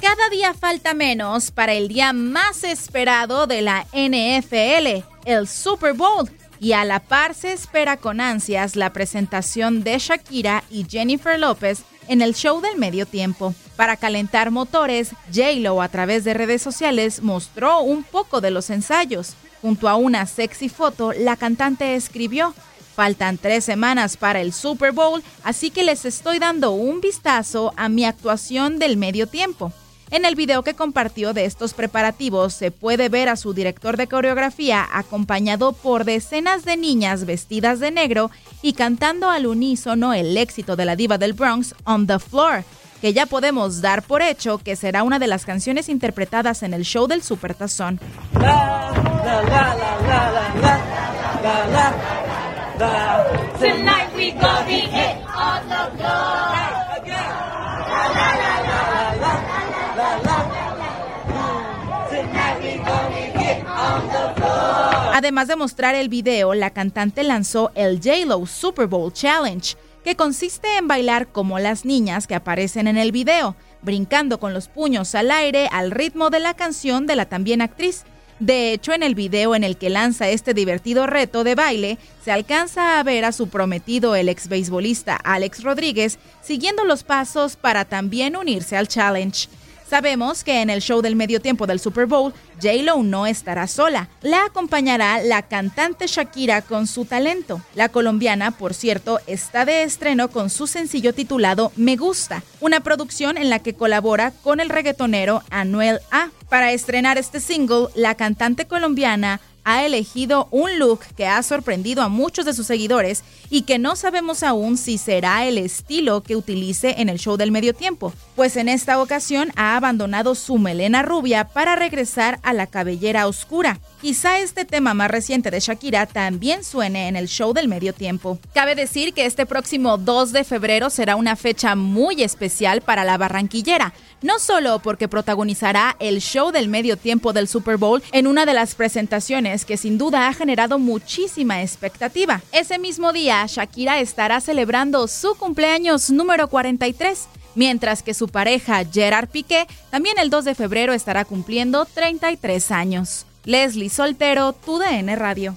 Cada día falta menos para el día más esperado de la NFL, el Super Bowl. Y a la par se espera con ansias la presentación de Shakira y Jennifer López en el show del medio tiempo. Para calentar motores, J-Lo a través de redes sociales mostró un poco de los ensayos. Junto a una sexy foto, la cantante escribió, Faltan tres semanas para el Super Bowl, así que les estoy dando un vistazo a mi actuación del medio tiempo. En el video que compartió de estos preparativos se puede ver a su director de coreografía acompañado por decenas de niñas vestidas de negro y cantando al unísono el éxito de la diva del Bronx, On the Floor, que ya podemos dar por hecho que será una de las canciones interpretadas en el show del Supertazón. We gonna on the floor. Además de mostrar el video, la cantante lanzó el J-Lo Super Bowl Challenge, que consiste en bailar como las niñas que aparecen en el video, brincando con los puños al aire al ritmo de la canción de la también actriz. De hecho, en el video en el que lanza este divertido reto de baile, se alcanza a ver a su prometido el ex beisbolista Alex Rodríguez siguiendo los pasos para también unirse al challenge. Sabemos que en el show del medio tiempo del Super Bowl, J-Lo no estará sola. La acompañará la cantante Shakira con su talento. La colombiana, por cierto, está de estreno con su sencillo titulado Me Gusta, una producción en la que colabora con el reggaetonero Anuel A. Para estrenar este single, la cantante colombiana ha elegido un look que ha sorprendido a muchos de sus seguidores y que no sabemos aún si será el estilo que utilice en el show del medio tiempo, pues en esta ocasión ha abandonado su melena rubia para regresar a la cabellera oscura. Quizá este tema más reciente de Shakira también suene en el show del medio tiempo. Cabe decir que este próximo 2 de febrero será una fecha muy especial para la barranquillera, no solo porque protagonizará el show del medio tiempo del Super Bowl en una de las presentaciones que sin duda ha generado muchísima expectativa. Ese mismo día, Shakira estará celebrando su cumpleaños número 43, mientras que su pareja Gerard Piqué también el 2 de febrero estará cumpliendo 33 años. Leslie Soltero, TUDN Radio.